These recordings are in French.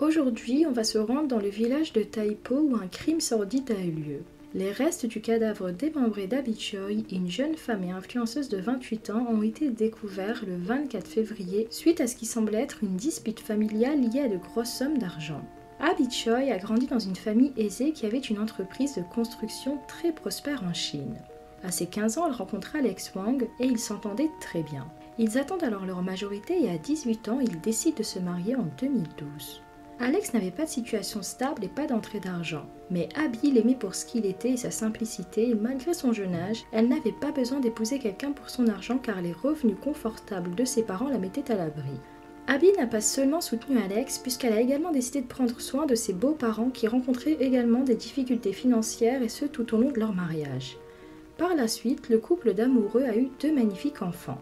Aujourd'hui, on va se rendre dans le village de Taipo où un crime sordide a eu lieu. Les restes du cadavre démembré d'Abby Choi, une jeune femme et influenceuse de 28 ans, ont été découverts le 24 février suite à ce qui semble être une dispute familiale liée à de grosses sommes d'argent. Abby Choi a grandi dans une famille aisée qui avait une entreprise de construction très prospère en Chine. À ses 15 ans, elle rencontra Alex Wang et ils s'entendaient très bien. Ils attendent alors leur majorité et à 18 ans, ils décident de se marier en 2012. Alex n'avait pas de situation stable et pas d'entrée d'argent. Mais Abby l'aimait pour ce qu'il était et sa simplicité, et malgré son jeune âge, elle n'avait pas besoin d'épouser quelqu'un pour son argent car les revenus confortables de ses parents la mettaient à l'abri. Abby n'a pas seulement soutenu Alex, puisqu'elle a également décidé de prendre soin de ses beaux-parents qui rencontraient également des difficultés financières et ce tout au long de leur mariage. Par la suite, le couple d'amoureux a eu deux magnifiques enfants.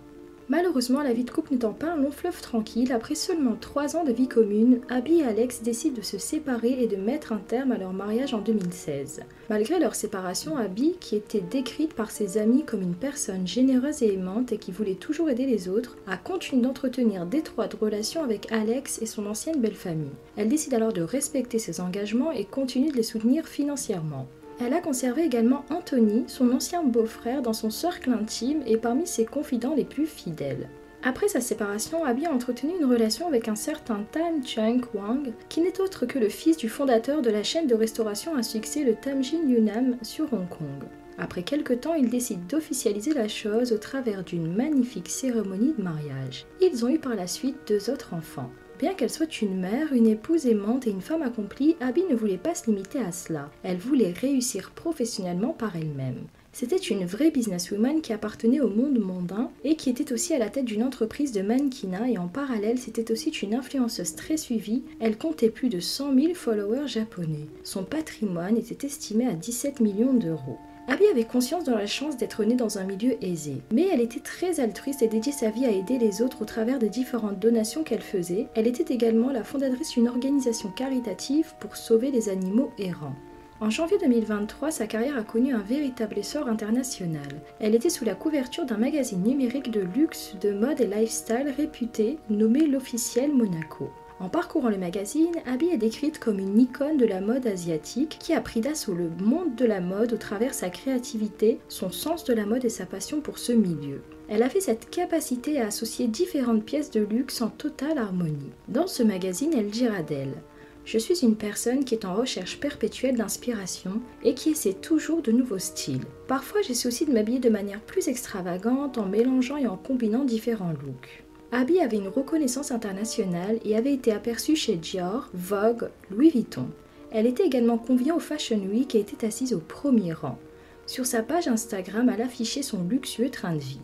Malheureusement, la vie de couple n'étant pas un long fleuve tranquille, après seulement trois ans de vie commune, Abby et Alex décident de se séparer et de mettre un terme à leur mariage en 2016. Malgré leur séparation, Abby, qui était décrite par ses amis comme une personne généreuse et aimante et qui voulait toujours aider les autres, a continué d'entretenir d'étroites relations avec Alex et son ancienne belle famille. Elle décide alors de respecter ses engagements et continue de les soutenir financièrement. Elle a conservé également Anthony, son ancien beau-frère, dans son cercle intime et parmi ses confidents les plus fidèles. Après sa séparation, Abby a entretenu une relation avec un certain Tan Chang Wang, qui n'est autre que le fils du fondateur de la chaîne de restauration à succès le Tamjin Yunam sur Hong Kong. Après quelques temps, ils décident d'officialiser la chose au travers d'une magnifique cérémonie de mariage. Ils ont eu par la suite deux autres enfants. Bien qu'elle soit une mère, une épouse aimante et une femme accomplie, Abby ne voulait pas se limiter à cela. Elle voulait réussir professionnellement par elle-même. C'était une vraie businesswoman qui appartenait au monde mondain et qui était aussi à la tête d'une entreprise de mannequinat et en parallèle c'était aussi une influenceuse très suivie. Elle comptait plus de 100 000 followers japonais. Son patrimoine était estimé à 17 millions d'euros. Abby avait conscience de la chance d'être née dans un milieu aisé, mais elle était très altruiste et dédiait sa vie à aider les autres au travers des différentes donations qu'elle faisait. Elle était également la fondatrice d'une organisation caritative pour sauver les animaux errants. En janvier 2023, sa carrière a connu un véritable essor international. Elle était sous la couverture d'un magazine numérique de luxe, de mode et lifestyle réputé nommé l'officiel Monaco. En parcourant le magazine, Abby est décrite comme une icône de la mode asiatique qui a pris d'assaut le monde de la mode au travers sa créativité, son sens de la mode et sa passion pour ce milieu. Elle avait cette capacité à associer différentes pièces de luxe en totale harmonie. Dans ce magazine, elle dira d'elle Je suis une personne qui est en recherche perpétuelle d'inspiration et qui essaie toujours de nouveaux styles. Parfois, j'essaie aussi de m'habiller de manière plus extravagante en mélangeant et en combinant différents looks. Abby avait une reconnaissance internationale et avait été aperçue chez Dior, Vogue, Louis Vuitton. Elle était également conviée au Fashion Week et était assise au premier rang. Sur sa page Instagram, elle affichait son luxueux train de vie.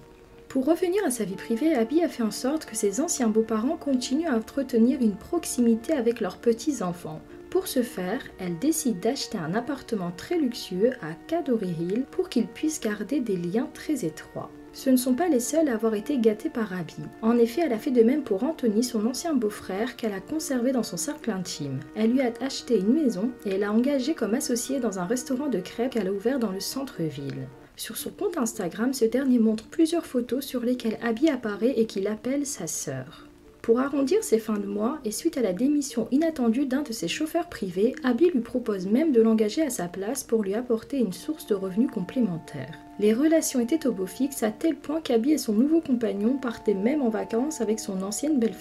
Pour revenir à sa vie privée, Abby a fait en sorte que ses anciens beaux-parents continuent à entretenir une proximité avec leurs petits-enfants. Pour ce faire, elle décide d'acheter un appartement très luxueux à Cadbury Hill pour qu'ils puissent garder des liens très étroits. Ce ne sont pas les seuls à avoir été gâtés par Abby. En effet, elle a fait de même pour Anthony, son ancien beau-frère, qu'elle a conservé dans son cercle intime. Elle lui a acheté une maison et l'a engagé comme associé dans un restaurant de crêpes qu'elle a ouvert dans le centre-ville. Sur son compte Instagram, ce dernier montre plusieurs photos sur lesquelles Abby apparaît et qu'il appelle sa sœur. Pour arrondir ses fins de mois et suite à la démission inattendue d'un de ses chauffeurs privés, Abby lui propose même de l'engager à sa place pour lui apporter une source de revenus complémentaire. Les relations étaient au beau fixe à tel point qu'Abby et son nouveau compagnon partaient même en vacances avec son ancienne belle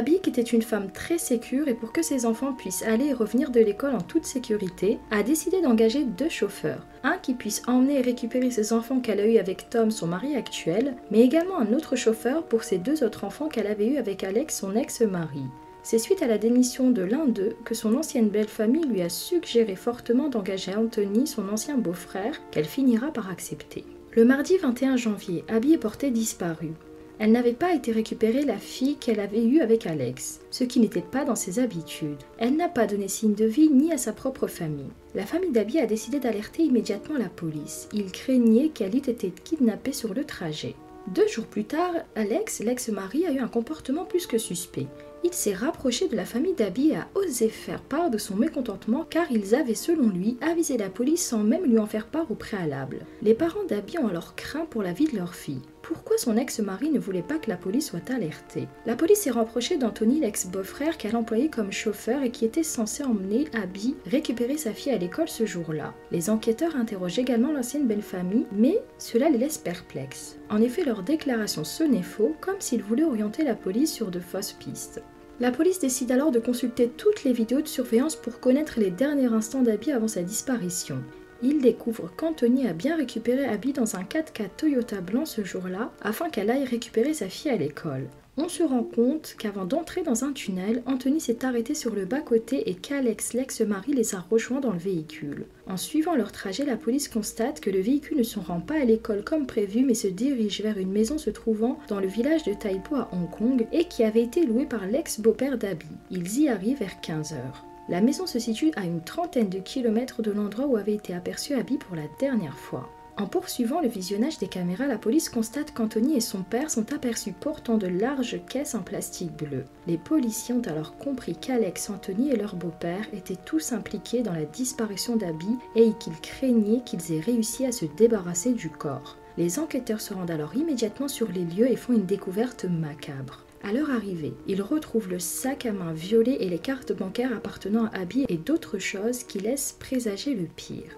qui était une femme très sécure et pour que ses enfants puissent aller et revenir de l'école en toute sécurité, a décidé d'engager deux chauffeurs. Un qui puisse emmener et récupérer ses enfants qu'elle a eus avec Tom, son mari actuel, mais également un autre chauffeur pour ses deux autres enfants qu'elle avait eus avec Alex, son ex-mari. C'est suite à la démission de l'un d'eux que son ancienne belle famille lui a suggéré fortement d'engager Anthony, son ancien beau-frère, qu'elle finira par accepter. Le mardi 21 janvier, Abby est portée disparue elle n'avait pas été récupérer la fille qu'elle avait eue avec Alex, ce qui n'était pas dans ses habitudes. Elle n'a pas donné signe de vie ni à sa propre famille. La famille d'Abby a décidé d'alerter immédiatement la police. Ils craignaient qu'elle ait été kidnappée sur le trajet. Deux jours plus tard, Alex, l'ex-mari, a eu un comportement plus que suspect. Il s'est rapproché de la famille d'Abby et a osé faire part de son mécontentement car ils avaient, selon lui, avisé la police sans même lui en faire part au préalable. Les parents d'Abby ont alors craint pour la vie de leur fille. Pourquoi son ex-mari ne voulait pas que la police soit alertée? La police est reproché d'Anthony, l'ex-beau-frère qu'elle employait comme chauffeur et qui était censé emmener Abby récupérer sa fille à l'école ce jour-là. Les enquêteurs interrogent également l'ancienne belle-famille, mais cela les laisse perplexes. En effet, leur déclaration sonnait faux, comme s'ils voulaient orienter la police sur de fausses pistes. La police décide alors de consulter toutes les vidéos de surveillance pour connaître les derniers instants d'Abby avant sa disparition. Il découvre qu'Anthony a bien récupéré Abby dans un 4x4 Toyota blanc ce jour-là afin qu'elle aille récupérer sa fille à l'école. On se rend compte qu'avant d'entrer dans un tunnel, Anthony s'est arrêté sur le bas-côté et qu'Alex, l'ex-mari, les a rejoints dans le véhicule. En suivant leur trajet, la police constate que le véhicule ne se rend pas à l'école comme prévu mais se dirige vers une maison se trouvant dans le village de Taipo à Hong Kong et qui avait été louée par l'ex-beau-père d'Abby. Ils y arrivent vers 15h. La maison se situe à une trentaine de kilomètres de l'endroit où avait été aperçu Abby pour la dernière fois. En poursuivant le visionnage des caméras, la police constate qu'Anthony et son père sont aperçus portant de larges caisses en plastique bleu. Les policiers ont alors compris qu'Alex, Anthony et leur beau-père étaient tous impliqués dans la disparition d'Abby et qu'ils craignaient qu'ils aient réussi à se débarrasser du corps. Les enquêteurs se rendent alors immédiatement sur les lieux et font une découverte macabre. À leur arrivée, ils retrouvent le sac à main violet et les cartes bancaires appartenant à Abby et d'autres choses qui laissent présager le pire.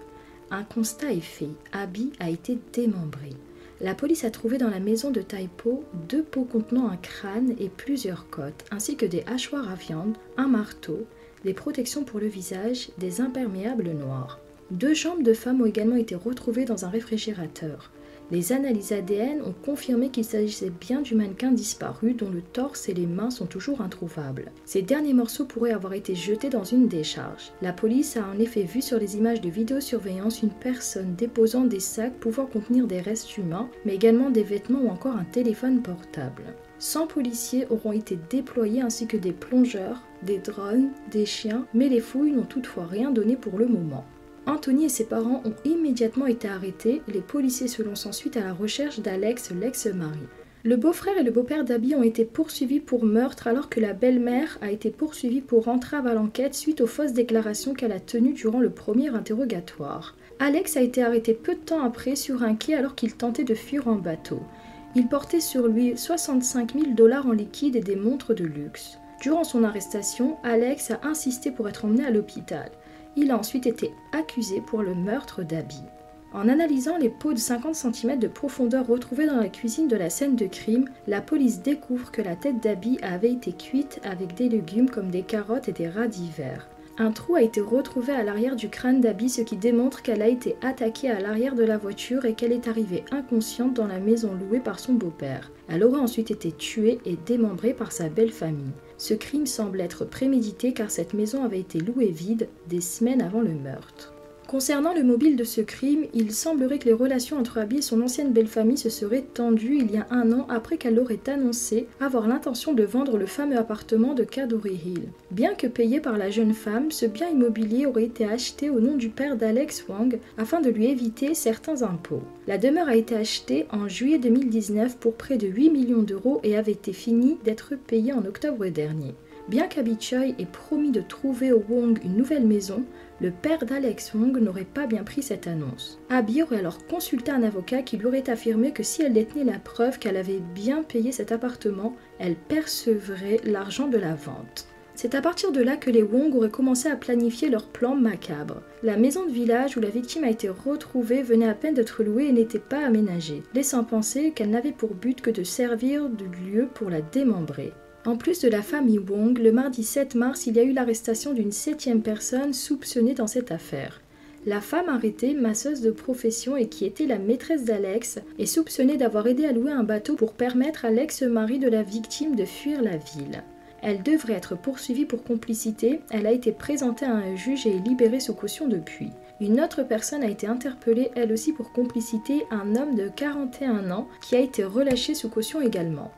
Un constat est fait, Abby a été démembrée. La police a trouvé dans la maison de Taipo deux pots contenant un crâne et plusieurs côtes, ainsi que des hachoirs à viande, un marteau, des protections pour le visage, des imperméables noirs. Deux jambes de femmes ont également été retrouvées dans un réfrigérateur. Les analyses ADN ont confirmé qu'il s'agissait bien du mannequin disparu dont le torse et les mains sont toujours introuvables. Ces derniers morceaux pourraient avoir été jetés dans une décharge. La police a en effet vu sur les images de vidéosurveillance une personne déposant des sacs pouvant contenir des restes humains, mais également des vêtements ou encore un téléphone portable. 100 policiers auront été déployés ainsi que des plongeurs, des drones, des chiens, mais les fouilles n'ont toutefois rien donné pour le moment. Anthony et ses parents ont immédiatement été arrêtés, les policiers se lancent ensuite à la recherche d'Alex, l'ex-mari. Le beau-frère et le beau-père d'Abby ont été poursuivis pour meurtre alors que la belle-mère a été poursuivie pour entrave à l'enquête suite aux fausses déclarations qu'elle a tenues durant le premier interrogatoire. Alex a été arrêté peu de temps après sur un quai alors qu'il tentait de fuir en bateau. Il portait sur lui 65 000 dollars en liquide et des montres de luxe. Durant son arrestation, Alex a insisté pour être emmené à l'hôpital. Il a ensuite été accusé pour le meurtre d'Abby. En analysant les pots de 50 cm de profondeur retrouvés dans la cuisine de la scène de crime, la police découvre que la tête d'Abby avait été cuite avec des légumes comme des carottes et des radis verts. Un trou a été retrouvé à l'arrière du crâne d'Abby, ce qui démontre qu'elle a été attaquée à l'arrière de la voiture et qu'elle est arrivée inconsciente dans la maison louée par son beau-père. Elle aurait ensuite été tuée et démembrée par sa belle famille. Ce crime semble être prémédité car cette maison avait été louée vide des semaines avant le meurtre. Concernant le mobile de ce crime, il semblerait que les relations entre Abby et son ancienne belle-famille se seraient tendues il y a un an après qu'elle aurait annoncé avoir l'intention de vendre le fameux appartement de Cadbury Hill. Bien que payé par la jeune femme, ce bien immobilier aurait été acheté au nom du père d'Alex Wang afin de lui éviter certains impôts. La demeure a été achetée en juillet 2019 pour près de 8 millions d'euros et avait été finie d'être payée en octobre dernier. Bien qu'Abby Choi ait promis de trouver au Wong une nouvelle maison, le père d'Alex Wong n'aurait pas bien pris cette annonce. Abby aurait alors consulté un avocat qui lui aurait affirmé que si elle détenait la preuve qu'elle avait bien payé cet appartement, elle percevrait l'argent de la vente. C'est à partir de là que les Wong auraient commencé à planifier leur plan macabre. La maison de village où la victime a été retrouvée venait à peine d'être louée et n'était pas aménagée, laissant penser qu'elle n'avait pour but que de servir de lieu pour la démembrer. En plus de la famille Wong, le mardi 7 mars, il y a eu l'arrestation d'une septième personne soupçonnée dans cette affaire. La femme arrêtée, masseuse de profession et qui était la maîtresse d'Alex, est soupçonnée d'avoir aidé à louer un bateau pour permettre à l'ex-mari de la victime de fuir la ville. Elle devrait être poursuivie pour complicité, elle a été présentée à un juge et libérée sous caution depuis. Une autre personne a été interpellée elle aussi pour complicité, un homme de 41 ans qui a été relâché sous caution également.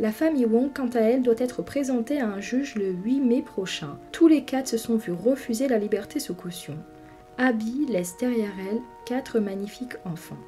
La famille Wong, quant à elle, doit être présentée à un juge le 8 mai prochain. Tous les quatre se sont vus refuser la liberté sous caution. Abby laisse derrière elle quatre magnifiques enfants.